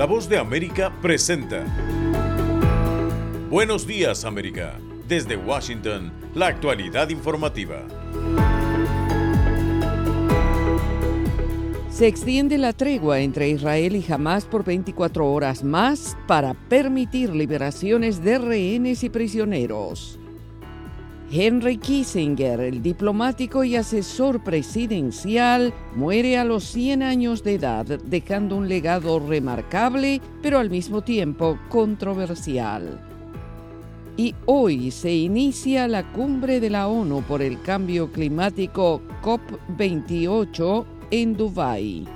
La voz de América presenta. Buenos días América. Desde Washington, la actualidad informativa. Se extiende la tregua entre Israel y Hamas por 24 horas más para permitir liberaciones de rehenes y prisioneros. Henry Kissinger, el diplomático y asesor presidencial, muere a los 100 años de edad, dejando un legado remarcable, pero al mismo tiempo controversial. Y hoy se inicia la cumbre de la ONU por el cambio climático COP28 en Dubái.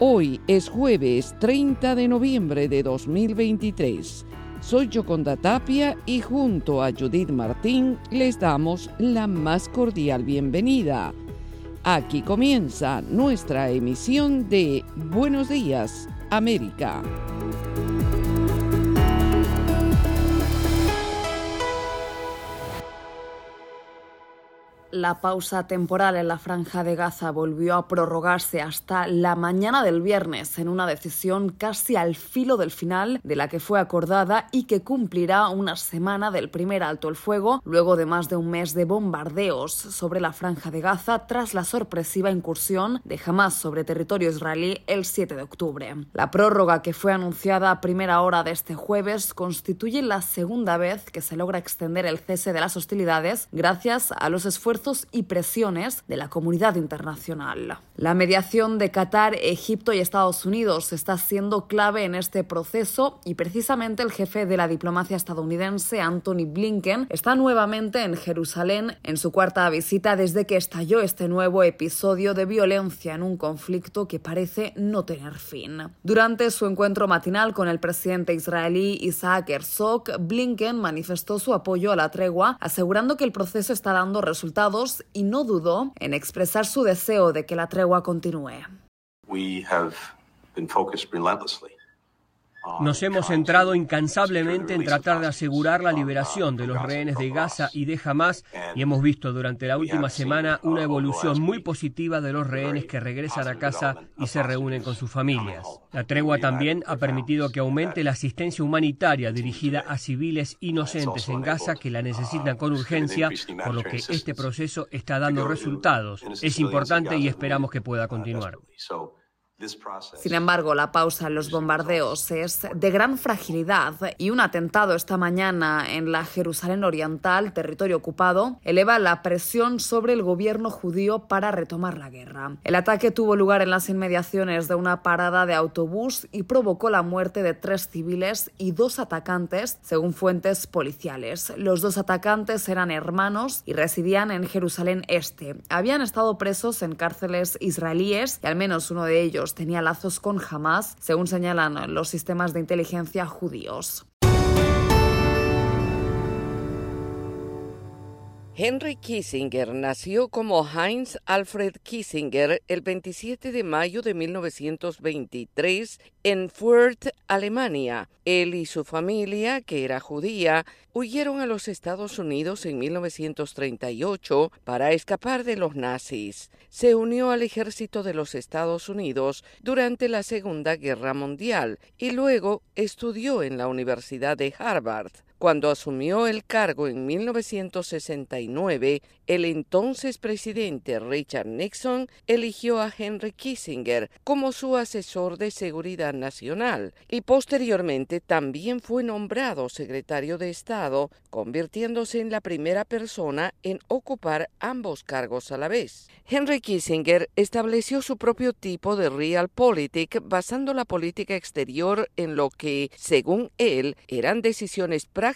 Hoy es jueves 30 de noviembre de 2023. Soy Yoconda Tapia y junto a Judith Martín les damos la más cordial bienvenida. Aquí comienza nuestra emisión de Buenos Días, América. La pausa temporal en la franja de Gaza volvió a prorrogarse hasta la mañana del viernes en una decisión casi al filo del final de la que fue acordada y que cumplirá una semana del primer alto el fuego luego de más de un mes de bombardeos sobre la franja de Gaza tras la sorpresiva incursión de Hamas sobre territorio israelí el 7 de octubre. La prórroga que fue anunciada a primera hora de este jueves constituye la segunda vez que se logra extender el cese de las hostilidades gracias a los esfuerzos y presiones de la comunidad internacional. La mediación de Qatar, Egipto y Estados Unidos está siendo clave en este proceso y precisamente el jefe de la diplomacia estadounidense, Anthony Blinken, está nuevamente en Jerusalén en su cuarta visita desde que estalló este nuevo episodio de violencia en un conflicto que parece no tener fin. Durante su encuentro matinal con el presidente israelí Isaac Herzog, Blinken manifestó su apoyo a la tregua, asegurando que el proceso está dando resultados y no dudó en expresar su deseo de que la tregua continúe. Nos hemos centrado incansablemente en tratar de asegurar la liberación de los rehenes de Gaza y de Hamas y hemos visto durante la última semana una evolución muy positiva de los rehenes que regresan a casa y se reúnen con sus familias. La tregua también ha permitido que aumente la asistencia humanitaria dirigida a civiles inocentes en Gaza que la necesitan con urgencia, por lo que este proceso está dando resultados. Es importante y esperamos que pueda continuar. Sin embargo, la pausa en los bombardeos es de gran fragilidad y un atentado esta mañana en la Jerusalén Oriental, territorio ocupado, eleva la presión sobre el gobierno judío para retomar la guerra. El ataque tuvo lugar en las inmediaciones de una parada de autobús y provocó la muerte de tres civiles y dos atacantes, según fuentes policiales. Los dos atacantes eran hermanos y residían en Jerusalén Este. Habían estado presos en cárceles israelíes y al menos uno de ellos tenía lazos con Hamas, según señalan los sistemas de inteligencia judíos. Henry Kissinger nació como Heinz Alfred Kissinger el 27 de mayo de 1923 en Fürth, Alemania. Él y su familia, que era judía, huyeron a los Estados Unidos en 1938 para escapar de los nazis. Se unió al ejército de los Estados Unidos durante la Segunda Guerra Mundial y luego estudió en la Universidad de Harvard. Cuando asumió el cargo en 1969, el entonces presidente Richard Nixon eligió a Henry Kissinger como su asesor de seguridad nacional y posteriormente también fue nombrado secretario de Estado, convirtiéndose en la primera persona en ocupar ambos cargos a la vez. Henry Kissinger estableció su propio tipo de realpolitik basando la política exterior en lo que, según él, eran decisiones prácticas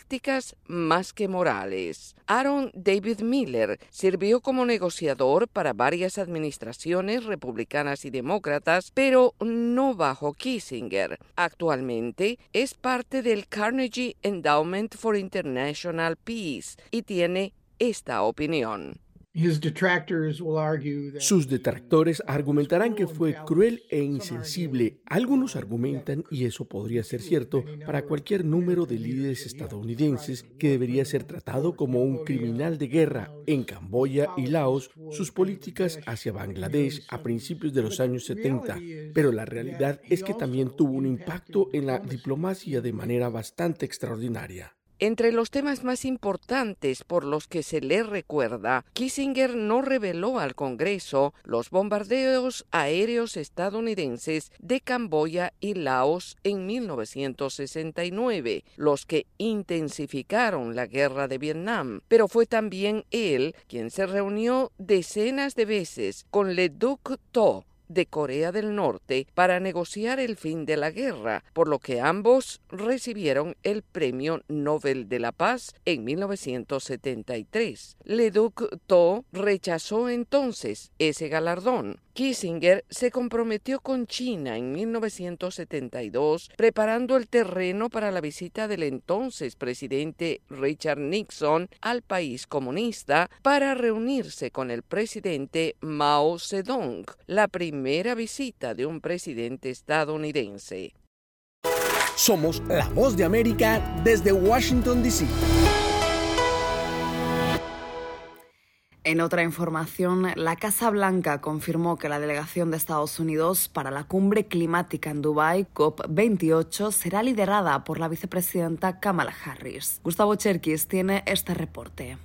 más que morales. Aaron David Miller sirvió como negociador para varias administraciones republicanas y demócratas, pero no bajo Kissinger. Actualmente es parte del Carnegie Endowment for International Peace y tiene esta opinión. Sus detractores argumentarán que fue cruel e insensible. Algunos argumentan, y eso podría ser cierto, para cualquier número de líderes estadounidenses, que debería ser tratado como un criminal de guerra. En Camboya y Laos, sus políticas hacia Bangladesh a principios de los años 70. Pero la realidad es que también tuvo un impacto en la diplomacia de manera bastante extraordinaria. Entre los temas más importantes por los que se le recuerda, Kissinger no reveló al Congreso los bombardeos aéreos estadounidenses de Camboya y Laos en 1969, los que intensificaron la guerra de Vietnam, pero fue también él quien se reunió decenas de veces con Le Duc Tho, de Corea del Norte para negociar el fin de la guerra, por lo que ambos recibieron el Premio Nobel de la Paz en 1973. Le Duc Tho rechazó entonces ese galardón. Kissinger se comprometió con China en 1972, preparando el terreno para la visita del entonces presidente Richard Nixon al país comunista para reunirse con el presidente Mao Zedong, la primera visita de un presidente estadounidense. Somos la voz de América desde Washington, D.C. En otra información, la Casa Blanca confirmó que la delegación de Estados Unidos para la cumbre climática en Dubái, COP28, será liderada por la vicepresidenta Kamala Harris. Gustavo Cherkis tiene este reporte.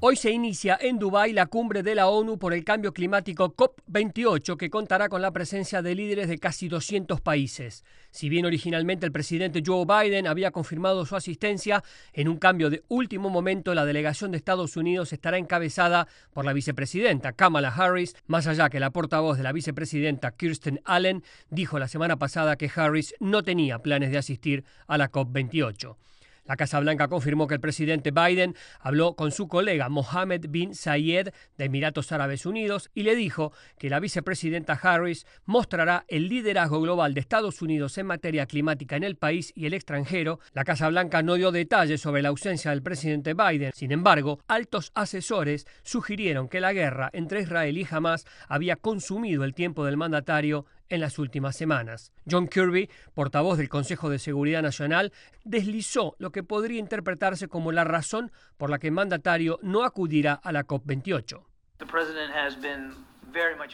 Hoy se inicia en Dubái la cumbre de la ONU por el cambio climático COP28 que contará con la presencia de líderes de casi 200 países. Si bien originalmente el presidente Joe Biden había confirmado su asistencia, en un cambio de último momento la delegación de Estados Unidos estará encabezada por la vicepresidenta Kamala Harris, más allá que la portavoz de la vicepresidenta Kirsten Allen dijo la semana pasada que Harris no tenía planes de asistir a la COP28. La Casa Blanca confirmó que el presidente Biden habló con su colega Mohammed bin Zayed de Emiratos Árabes Unidos y le dijo que la vicepresidenta Harris mostrará el liderazgo global de Estados Unidos en materia climática en el país y el extranjero. La Casa Blanca no dio detalles sobre la ausencia del presidente Biden. Sin embargo, altos asesores sugirieron que la guerra entre Israel y Hamas había consumido el tiempo del mandatario en las últimas semanas. John Kirby, portavoz del Consejo de Seguridad Nacional, deslizó lo que podría interpretarse como la razón por la que el mandatario no acudirá a la COP28.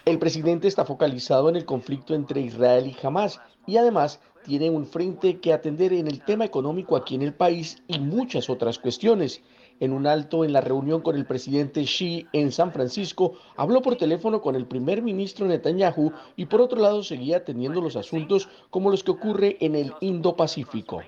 El presidente está focalizado en el conflicto entre Israel y Hamas y además tiene un frente que atender en el tema económico aquí en el país y muchas otras cuestiones en un alto en la reunión con el presidente Xi en San Francisco, habló por teléfono con el primer ministro Netanyahu y por otro lado seguía atendiendo los asuntos como los que ocurre en el Indo-Pacífico.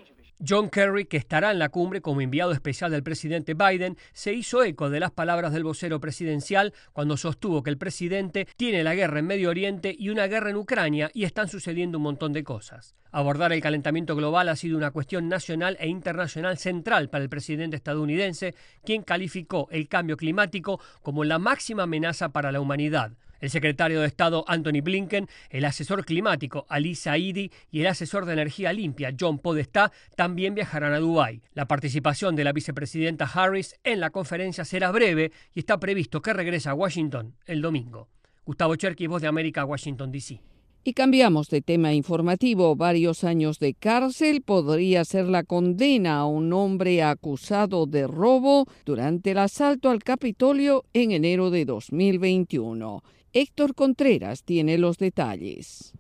John Kerry, que estará en la cumbre como enviado especial del presidente Biden, se hizo eco de las palabras del vocero presidencial cuando sostuvo que el presidente tiene la guerra en Medio Oriente y una guerra en Ucrania y están sucediendo un montón de cosas. Abordar el calentamiento global ha sido una cuestión nacional e internacional central para el presidente estadounidense, quien calificó el cambio climático como la máxima amenaza para la humanidad. El secretario de Estado Anthony Blinken, el asesor climático Ali Saidi y el asesor de energía limpia John Podestá también viajarán a Dubái. La participación de la vicepresidenta Harris en la conferencia será breve y está previsto que regrese a Washington el domingo. Gustavo Cherky, Voz de América, Washington, D.C. Y cambiamos de tema informativo. Varios años de cárcel podría ser la condena a un hombre acusado de robo durante el asalto al Capitolio en enero de 2021. Héctor Contreras tiene los detalles.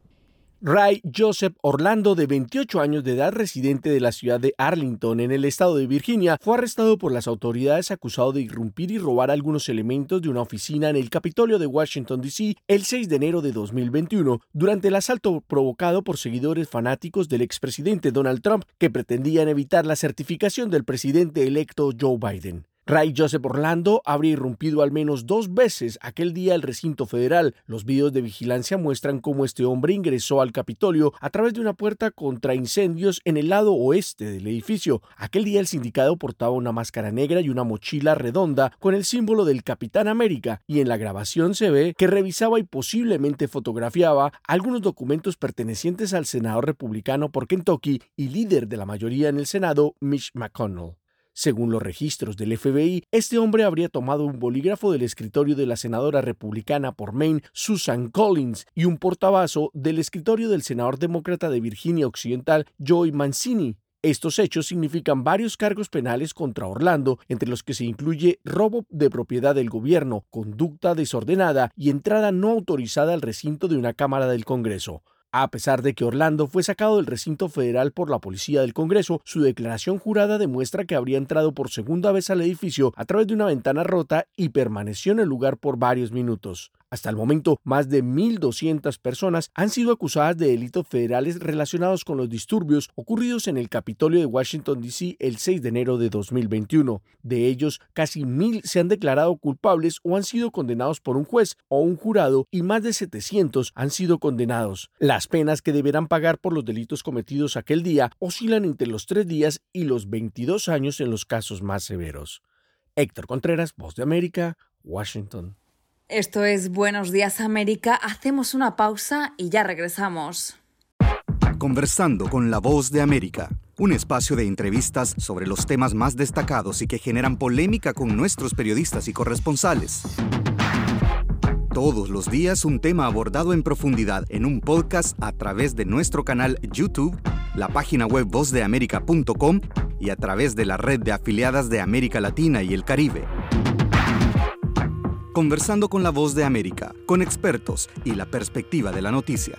Ray Joseph Orlando, de 28 años de edad, residente de la ciudad de Arlington, en el estado de Virginia, fue arrestado por las autoridades acusado de irrumpir y robar algunos elementos de una oficina en el Capitolio de Washington, D.C. el 6 de enero de 2021, durante el asalto provocado por seguidores fanáticos del expresidente Donald Trump, que pretendían evitar la certificación del presidente electo Joe Biden. Ray Joseph Orlando habría irrumpido al menos dos veces aquel día al recinto federal. Los videos de vigilancia muestran cómo este hombre ingresó al Capitolio a través de una puerta contra incendios en el lado oeste del edificio. Aquel día el sindicado portaba una máscara negra y una mochila redonda con el símbolo del Capitán América y en la grabación se ve que revisaba y posiblemente fotografiaba algunos documentos pertenecientes al senador republicano por Kentucky y líder de la mayoría en el Senado, Mitch McConnell. Según los registros del FBI, este hombre habría tomado un bolígrafo del escritorio de la senadora republicana por Maine, Susan Collins, y un portabazo del escritorio del senador demócrata de Virginia Occidental, Joy Mancini. Estos hechos significan varios cargos penales contra Orlando, entre los que se incluye robo de propiedad del gobierno, conducta desordenada y entrada no autorizada al recinto de una Cámara del Congreso. A pesar de que Orlando fue sacado del recinto federal por la policía del Congreso, su declaración jurada demuestra que habría entrado por segunda vez al edificio a través de una ventana rota y permaneció en el lugar por varios minutos. Hasta el momento, más de 1.200 personas han sido acusadas de delitos federales relacionados con los disturbios ocurridos en el Capitolio de Washington, D.C. el 6 de enero de 2021. De ellos, casi 1.000 se han declarado culpables o han sido condenados por un juez o un jurado y más de 700 han sido condenados. Las penas que deberán pagar por los delitos cometidos aquel día oscilan entre los 3 días y los 22 años en los casos más severos. Héctor Contreras, Voz de América, Washington. Esto es Buenos Días América. Hacemos una pausa y ya regresamos. Conversando con la voz de América, un espacio de entrevistas sobre los temas más destacados y que generan polémica con nuestros periodistas y corresponsales. Todos los días un tema abordado en profundidad en un podcast a través de nuestro canal YouTube, la página web vozdeamerica.com y a través de la red de afiliadas de América Latina y el Caribe. Conversando con la voz de América, con expertos y la perspectiva de la noticia.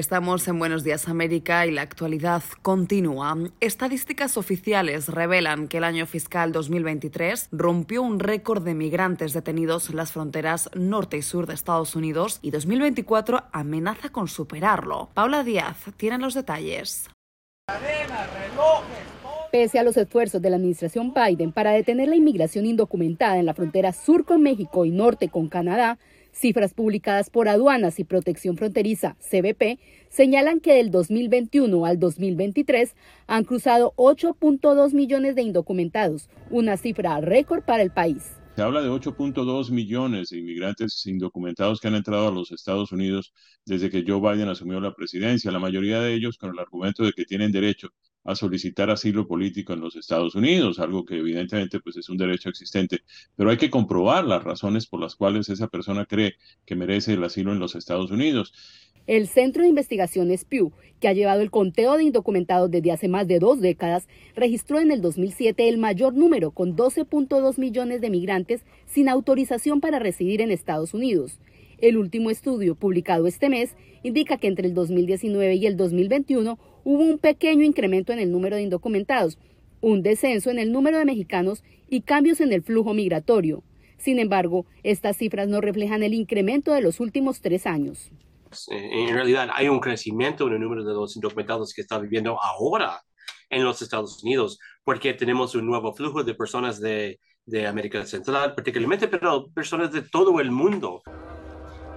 Estamos en Buenos Días América y la actualidad continúa. Estadísticas oficiales revelan que el año fiscal 2023 rompió un récord de migrantes detenidos en las fronteras norte y sur de Estados Unidos y 2024 amenaza con superarlo. Paula Díaz tiene los detalles. Pese a los esfuerzos de la administración Biden para detener la inmigración indocumentada en la frontera sur con México y norte con Canadá, Cifras publicadas por Aduanas y Protección Fronteriza, CBP, señalan que del 2021 al 2023 han cruzado 8.2 millones de indocumentados, una cifra récord para el país. Se habla de 8.2 millones de inmigrantes indocumentados que han entrado a los Estados Unidos desde que Joe Biden asumió la presidencia, la mayoría de ellos con el argumento de que tienen derecho a solicitar asilo político en los Estados Unidos, algo que evidentemente pues es un derecho existente, pero hay que comprobar las razones por las cuales esa persona cree que merece el asilo en los Estados Unidos. El Centro de Investigaciones Pew, que ha llevado el conteo de indocumentados desde hace más de dos décadas, registró en el 2007 el mayor número, con 12.2 millones de migrantes sin autorización para residir en Estados Unidos. El último estudio, publicado este mes, indica que entre el 2019 y el 2021 hubo un pequeño incremento en el número de indocumentados, un descenso en el número de mexicanos y cambios en el flujo migratorio. Sin embargo, estas cifras no reflejan el incremento de los últimos tres años. En realidad hay un crecimiento en el número de los indocumentados que está viviendo ahora en los Estados Unidos, porque tenemos un nuevo flujo de personas de, de América Central, particularmente, pero personas de todo el mundo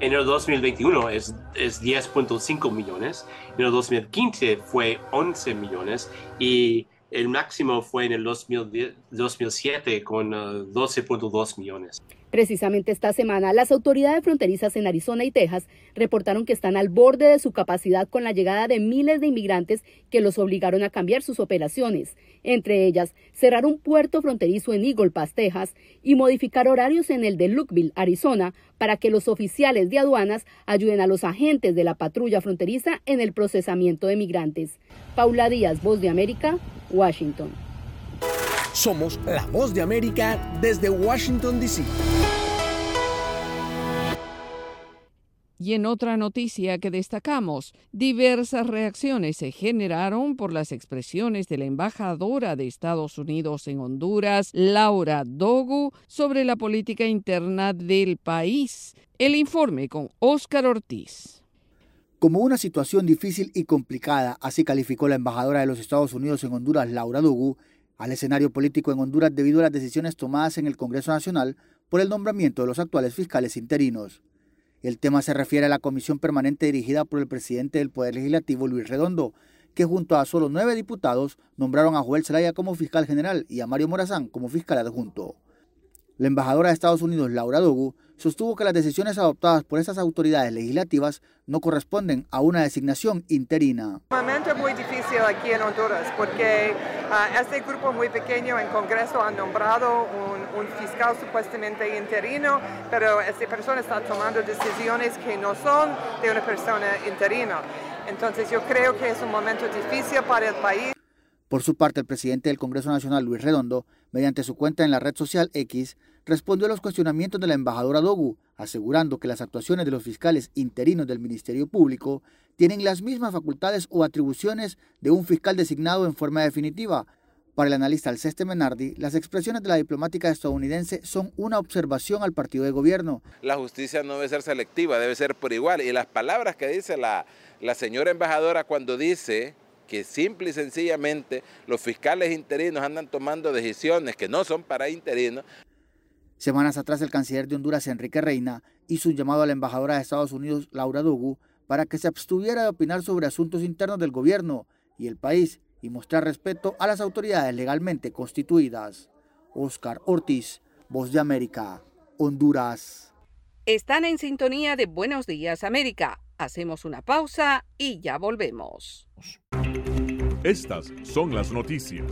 en el 2021 es, es 10.5 millones, en el 2015 fue 11 millones y el máximo fue en el 2007 con 12.2 uh, millones. Precisamente esta semana, las autoridades fronterizas en Arizona y Texas reportaron que están al borde de su capacidad con la llegada de miles de inmigrantes que los obligaron a cambiar sus operaciones, entre ellas cerrar un puerto fronterizo en Eagle Pass, Texas, y modificar horarios en el de Lukeville, Arizona, para que los oficiales de aduanas ayuden a los agentes de la patrulla fronteriza en el procesamiento de migrantes. Paula Díaz, Voz de América, Washington. Somos la voz de América desde Washington, D.C. Y en otra noticia que destacamos, diversas reacciones se generaron por las expresiones de la embajadora de Estados Unidos en Honduras, Laura Dogu, sobre la política interna del país. El informe con Óscar Ortiz. como una situación difícil y complicada, así calificó la embajadora de los Estados Unidos en Honduras, Laura Dugu, al escenario político en Honduras debido a las decisiones tomadas en el Congreso Nacional por el nombramiento de los actuales fiscales interinos. El tema se refiere a la comisión permanente dirigida por el presidente del Poder Legislativo, Luis Redondo, que junto a solo nueve diputados nombraron a Joel Zelaya como fiscal general y a Mario Morazán como fiscal adjunto. La embajadora de Estados Unidos, Laura Dogu, sostuvo que las decisiones adoptadas por estas autoridades legislativas no corresponden a una designación interina. Momento muy difícil aquí en Honduras porque uh, este grupo muy pequeño en Congreso ha nombrado un, un, fiscal supuestamente interino, pero esta persona está tomando decisiones que no son de una persona interina. Entonces yo creo que es un momento difícil para el país. Por su parte, el presidente del Congreso Nacional, Luis Redondo, mediante su cuenta en la red social X, respondió a los cuestionamientos de la embajadora Dogu, asegurando que las actuaciones de los fiscales interinos del Ministerio Público tienen las mismas facultades o atribuciones de un fiscal designado en forma definitiva. Para el analista Alceste Menardi, las expresiones de la diplomática estadounidense son una observación al partido de gobierno. La justicia no debe ser selectiva, debe ser por igual. Y las palabras que dice la, la señora embajadora cuando dice que simple y sencillamente los fiscales interinos andan tomando decisiones que no son para interinos. Semanas atrás el canciller de Honduras, Enrique Reina, hizo un llamado a la embajadora de Estados Unidos, Laura Dugu, para que se abstuviera de opinar sobre asuntos internos del gobierno y el país y mostrar respeto a las autoridades legalmente constituidas. Oscar Ortiz, Voz de América, Honduras. Están en sintonía de Buenos Días América. Hacemos una pausa y ya volvemos. Estas son las noticias.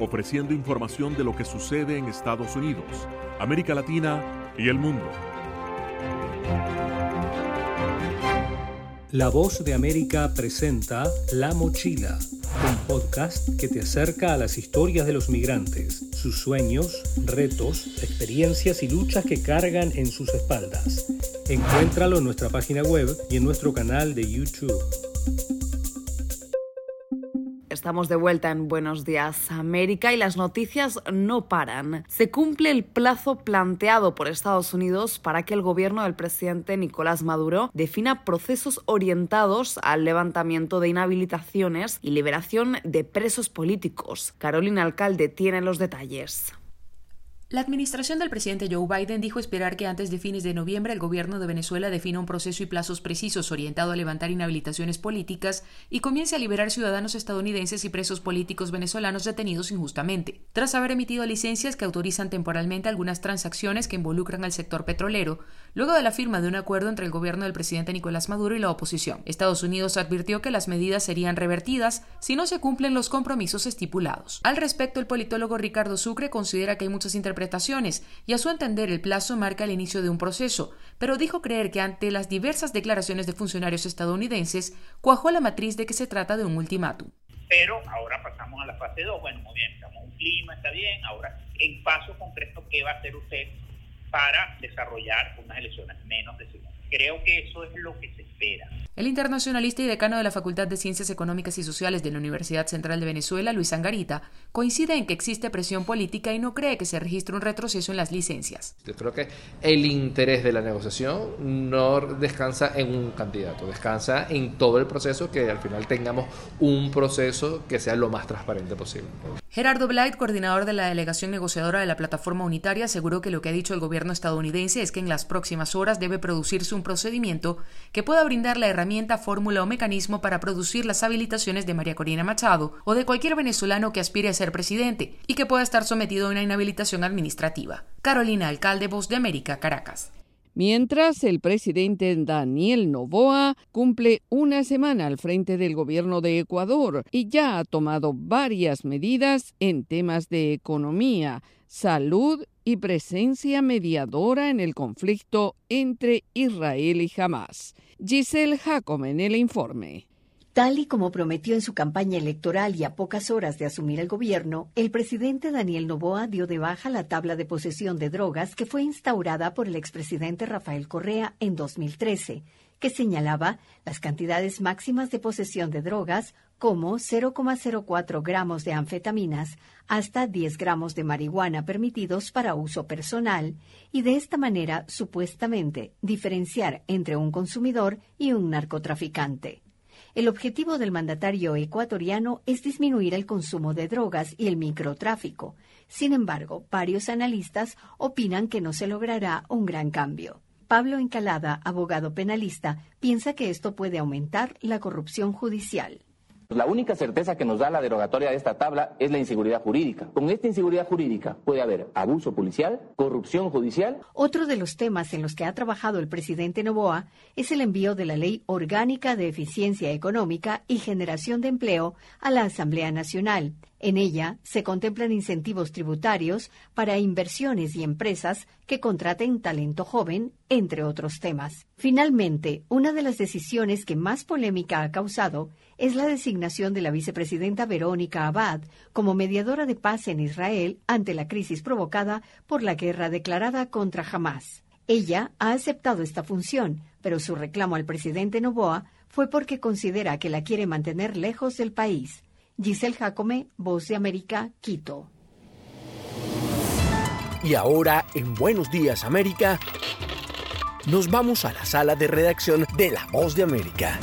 ofreciendo información de lo que sucede en Estados Unidos, América Latina y el mundo. La voz de América presenta La Mochila, un podcast que te acerca a las historias de los migrantes, sus sueños, retos, experiencias y luchas que cargan en sus espaldas. Encuéntralo en nuestra página web y en nuestro canal de YouTube. Estamos de vuelta en Buenos Días América y las noticias no paran. Se cumple el plazo planteado por Estados Unidos para que el gobierno del presidente Nicolás Maduro defina procesos orientados al levantamiento de inhabilitaciones y liberación de presos políticos. Carolina Alcalde tiene los detalles. La administración del presidente Joe Biden dijo esperar que antes de fines de noviembre el gobierno de Venezuela defina un proceso y plazos precisos orientado a levantar inhabilitaciones políticas y comience a liberar ciudadanos estadounidenses y presos políticos venezolanos detenidos injustamente, tras haber emitido licencias que autorizan temporalmente algunas transacciones que involucran al sector petrolero, luego de la firma de un acuerdo entre el gobierno del presidente Nicolás Maduro y la oposición. Estados Unidos advirtió que las medidas serían revertidas si no se cumplen los compromisos estipulados. Al respecto, el politólogo Ricardo Sucre considera que hay muchas interpretaciones y a su entender el plazo marca el inicio de un proceso, pero dijo creer que ante las diversas declaraciones de funcionarios estadounidenses cuajó la matriz de que se trata de un ultimátum. Pero ahora pasamos a la fase 2, bueno, muy bien, estamos en un clima, está bien, ahora en paso concreto, ¿qué va a hacer usted para desarrollar unas elecciones menos decididas? Creo que eso es lo que se espera. El internacionalista y decano de la Facultad de Ciencias Económicas y Sociales de la Universidad Central de Venezuela, Luis Angarita, coincide en que existe presión política y no cree que se registre un retroceso en las licencias. Yo creo que el interés de la negociación no descansa en un candidato, descansa en todo el proceso, que al final tengamos un proceso que sea lo más transparente posible. Gerardo Blight, coordinador de la delegación negociadora de la plataforma unitaria, aseguró que lo que ha dicho el gobierno estadounidense es que en las próximas horas debe producirse un procedimiento que pueda brindar la herramienta, fórmula o mecanismo para producir las habilitaciones de María Corina Machado o de cualquier venezolano que aspire a ser presidente y que pueda estar sometido a una inhabilitación administrativa. Carolina Alcalde, Voz de América, Caracas. Mientras, el presidente Daniel Novoa cumple una semana al frente del gobierno de Ecuador y ya ha tomado varias medidas en temas de economía, salud y presencia mediadora en el conflicto entre Israel y Hamas. Giselle Jacome en el informe. Tal y como prometió en su campaña electoral y a pocas horas de asumir el gobierno, el presidente Daniel Noboa dio de baja la tabla de posesión de drogas que fue instaurada por el expresidente Rafael Correa en 2013, que señalaba las cantidades máximas de posesión de drogas como 0,04 gramos de anfetaminas hasta 10 gramos de marihuana permitidos para uso personal y de esta manera supuestamente diferenciar entre un consumidor y un narcotraficante. El objetivo del mandatario ecuatoriano es disminuir el consumo de drogas y el microtráfico. Sin embargo, varios analistas opinan que no se logrará un gran cambio. Pablo Encalada, abogado penalista, piensa que esto puede aumentar la corrupción judicial. La única certeza que nos da la derogatoria de esta tabla es la inseguridad jurídica. Con esta inseguridad jurídica puede haber abuso policial, corrupción judicial. Otro de los temas en los que ha trabajado el presidente Novoa es el envío de la Ley Orgánica de Eficiencia Económica y Generación de Empleo a la Asamblea Nacional. En ella se contemplan incentivos tributarios para inversiones y empresas que contraten talento joven, entre otros temas. Finalmente, una de las decisiones que más polémica ha causado es la designación de la vicepresidenta Verónica Abad como mediadora de paz en Israel ante la crisis provocada por la guerra declarada contra Hamas. Ella ha aceptado esta función, pero su reclamo al presidente Novoa fue porque considera que la quiere mantener lejos del país. Giselle Jacome, Voz de América, Quito. Y ahora, en Buenos Días América, nos vamos a la sala de redacción de La Voz de América.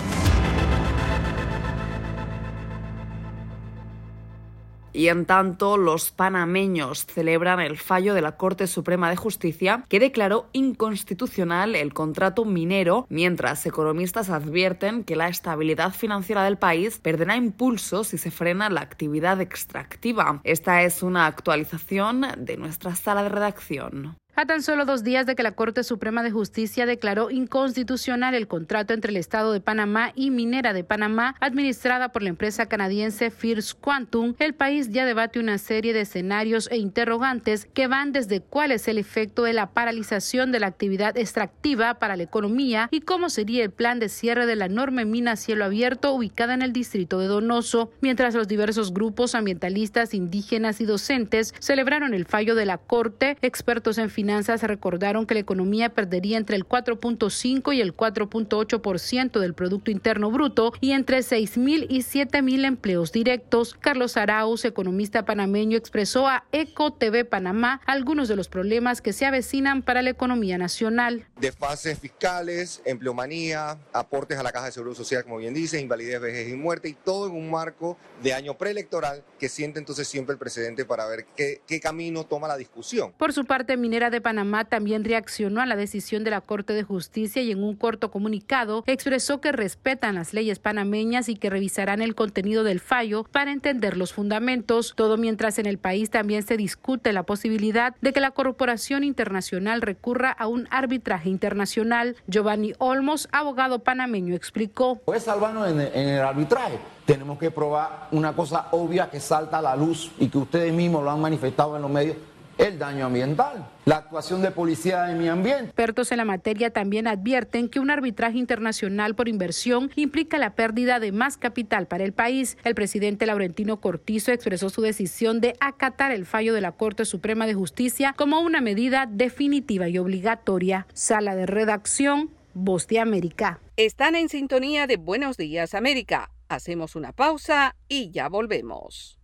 Y en tanto, los panameños celebran el fallo de la Corte Suprema de Justicia que declaró inconstitucional el contrato minero, mientras economistas advierten que la estabilidad financiera del país perderá impulso si se frena la actividad extractiva. Esta es una actualización de nuestra sala de redacción. A tan solo dos días de que la Corte Suprema de Justicia declaró inconstitucional el contrato entre el Estado de Panamá y Minera de Panamá, administrada por la empresa canadiense First Quantum, el país ya debate una serie de escenarios e interrogantes que van desde cuál es el efecto de la paralización de la actividad extractiva para la economía y cómo sería el plan de cierre de la enorme mina cielo abierto ubicada en el distrito de Donoso, mientras los diversos grupos ambientalistas, indígenas y docentes celebraron el fallo de la Corte, expertos en finanzas finanzas recordaron que la economía perdería entre el 4.5 y el 4.8% del Producto Interno Bruto y entre 6.000 y 7.000 empleos directos. Carlos Arauz, economista panameño, expresó a Eco TV Panamá algunos de los problemas que se avecinan para la economía nacional. Desfases fiscales, empleomanía, aportes a la Caja de Seguro Social, como bien dice, invalidez, vejez y muerte, y todo en un marco de año preelectoral que siente entonces siempre el presidente para ver qué, qué camino toma la discusión. Por su parte, Minera de Panamá también reaccionó a la decisión de la Corte de Justicia y en un corto comunicado expresó que respetan las leyes panameñas y que revisarán el contenido del fallo para entender los fundamentos, todo mientras en el país también se discute la posibilidad de que la Corporación Internacional recurra a un arbitraje internacional. Giovanni Olmos, abogado panameño, explicó. Pues salvarnos en el arbitraje tenemos que probar una cosa obvia que salta a la luz y que ustedes mismos lo han manifestado en los medios el daño ambiental, la actuación de policía de mi ambiente. Expertos en la materia también advierten que un arbitraje internacional por inversión implica la pérdida de más capital para el país. El presidente Laurentino Cortizo expresó su decisión de acatar el fallo de la Corte Suprema de Justicia como una medida definitiva y obligatoria. Sala de redacción, Voz de América. Están en sintonía de Buenos Días América. Hacemos una pausa y ya volvemos.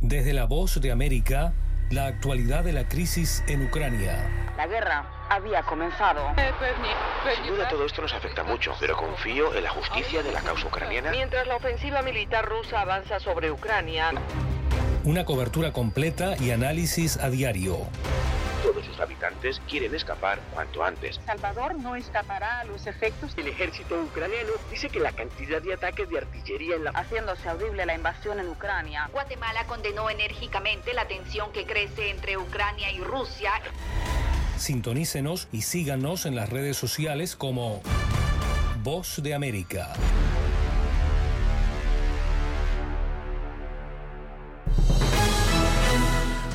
Desde la Voz de América la actualidad de la crisis en Ucrania. La guerra había comenzado. Sin duda todo esto nos afecta mucho, pero confío en la justicia de la causa ucraniana. Mientras la ofensiva militar rusa avanza sobre Ucrania. Una cobertura completa y análisis a diario. Todos sus habitantes quieren escapar cuanto antes. Salvador no escapará a los efectos. El ejército ucraniano dice que la cantidad de ataques de artillería en la... Haciéndose audible la invasión en Ucrania. Guatemala condenó enérgicamente la tensión que crece entre Ucrania y Rusia. Sintonícenos y síganos en las redes sociales como Voz de América.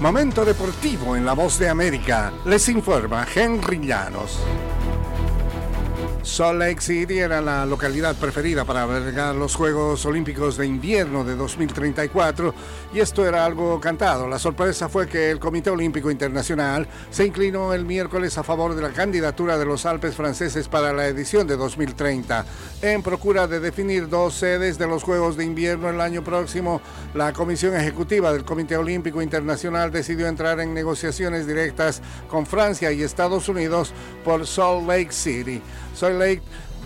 Momento deportivo en la Voz de América. Les informa Henry Llanos. Salt Lake City era la localidad preferida para albergar los Juegos Olímpicos de Invierno de 2034 y esto era algo cantado. La sorpresa fue que el Comité Olímpico Internacional se inclinó el miércoles a favor de la candidatura de los Alpes franceses para la edición de 2030. En procura de definir dos sedes de los Juegos de Invierno el año próximo, la Comisión Ejecutiva del Comité Olímpico Internacional decidió entrar en negociaciones directas con Francia y Estados Unidos por Salt Lake City. Salt Lake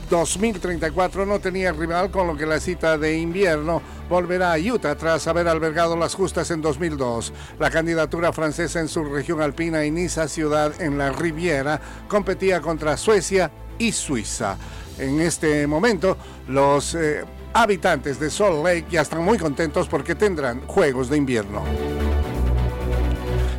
2034 no tenía rival, con lo que la cita de invierno volverá a Utah tras haber albergado las justas en 2002. La candidatura francesa en su región alpina y Niza, ciudad en la Riviera, competía contra Suecia y Suiza. En este momento, los eh, habitantes de Salt Lake ya están muy contentos porque tendrán juegos de invierno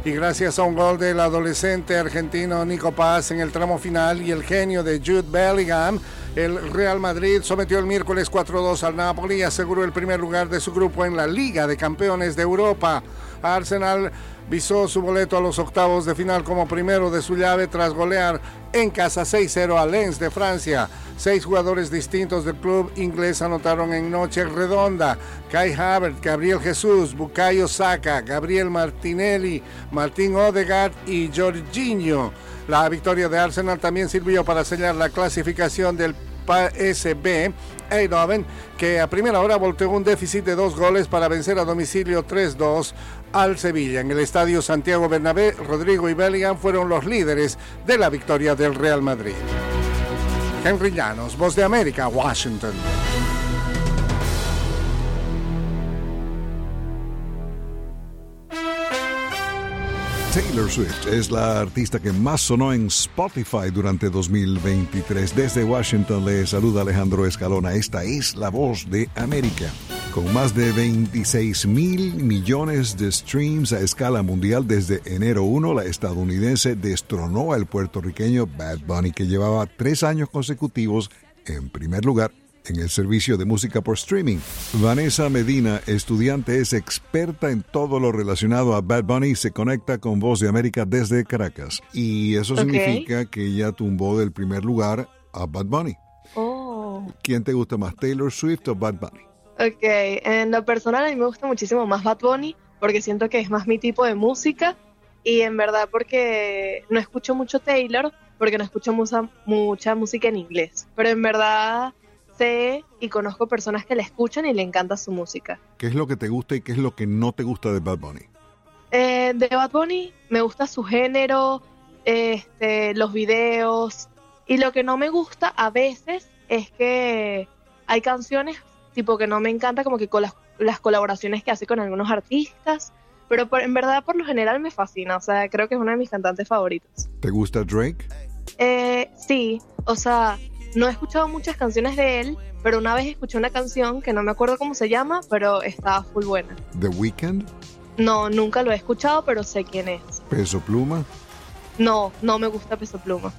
y gracias a un gol del adolescente argentino Nico Paz en el tramo final y el genio de Jude Bellingham, el Real Madrid sometió el miércoles 4-2 al Napoli y aseguró el primer lugar de su grupo en la Liga de Campeones de Europa. Arsenal visó su boleto a los octavos de final como primero de su llave tras golear en casa 6-0 a Lens de Francia. Seis jugadores distintos del club inglés anotaron en noche redonda. Kai Havertz, Gabriel Jesús, Bukayo Saka, Gabriel Martinelli, Martín Odegaard y Jorginho. La victoria de Arsenal también sirvió para sellar la clasificación del PSB Eindhoven, que a primera hora volteó un déficit de dos goles para vencer a domicilio 3-2 al Sevilla. En el estadio Santiago Bernabé, Rodrigo y Bellingham fueron los líderes de la victoria del Real Madrid. Henry Llanos, Voz de América, Washington. Taylor Swift es la artista que más sonó en Spotify durante 2023. Desde Washington le saluda Alejandro Escalona. Esta es la voz de América. Con más de 26 mil millones de streams a escala mundial desde enero 1, la estadounidense destronó al puertorriqueño Bad Bunny, que llevaba tres años consecutivos en primer lugar en el servicio de música por streaming. Vanessa Medina, estudiante, es experta en todo lo relacionado a Bad Bunny y se conecta con Voz de América desde Caracas. Y eso significa que ella tumbó del primer lugar a Bad Bunny. Oh. ¿Quién te gusta más, Taylor Swift o Bad Bunny? Ok, en lo personal a mí me gusta muchísimo más Bad Bunny porque siento que es más mi tipo de música y en verdad porque no escucho mucho Taylor porque no escucho mucha, mucha música en inglés. Pero en verdad sé y conozco personas que le escuchan y le encanta su música. ¿Qué es lo que te gusta y qué es lo que no te gusta de Bad Bunny? Eh, de Bad Bunny me gusta su género, este, los videos y lo que no me gusta a veces es que hay canciones tipo que no me encanta como que con las, las colaboraciones que hace con algunos artistas, pero en verdad por lo general me fascina, o sea, creo que es uno de mis cantantes favoritos. ¿Te gusta Drake? Eh, sí, o sea, no he escuchado muchas canciones de él, pero una vez escuché una canción que no me acuerdo cómo se llama, pero estaba full buena. ¿The Weeknd? No, nunca lo he escuchado, pero sé quién es. ¿Peso Pluma? No, no me gusta Peso Pluma.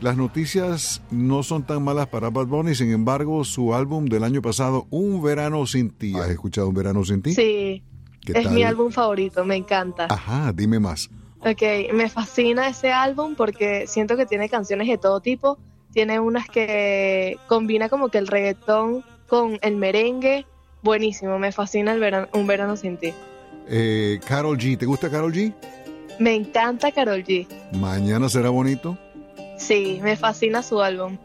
Las noticias no son tan malas para Bad Bunny, sin embargo, su álbum del año pasado, Un Verano Sin Ti. ¿Has escuchado Un Verano Sin Ti? Sí, es mi álbum favorito, me encanta. Ajá, dime más. Ok, me fascina ese álbum porque siento que tiene canciones de todo tipo, tiene unas que combina como que el reggaetón con el merengue. Buenísimo, me fascina el verano, Un Verano Sin Ti. Eh, Carol G, ¿te gusta Carol G? Me encanta Carol G. ¿Mañana será bonito? Sí, me fascina su álbum.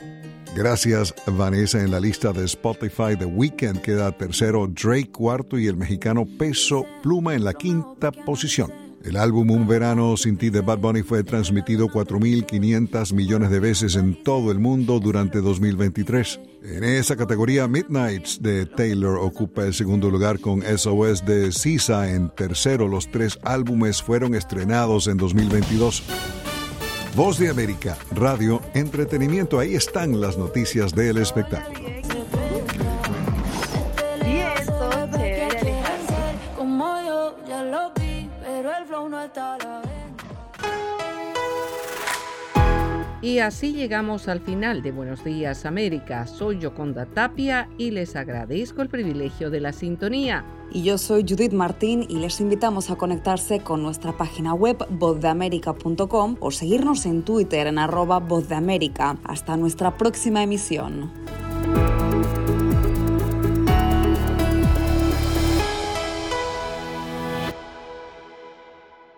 Gracias, Vanessa. En la lista de Spotify, The Weeknd queda tercero Drake cuarto y el mexicano Peso Pluma en la quinta posición. El álbum Un Verano Sin Ti de Bad Bunny fue transmitido 4.500 millones de veces en todo el mundo durante 2023. En esa categoría, Midnights de Taylor ocupa el segundo lugar con SOS de Sisa en tercero. Los tres álbumes fueron estrenados en 2022. Voz de América, radio, entretenimiento, ahí están las noticias del espectáculo. Y así llegamos al final de Buenos Días América. Soy Yoconda Tapia y les agradezco el privilegio de la sintonía. Y yo soy Judith Martín y les invitamos a conectarse con nuestra página web vozdeamerica.com o seguirnos en Twitter en arroba vozdeamerica. Hasta nuestra próxima emisión.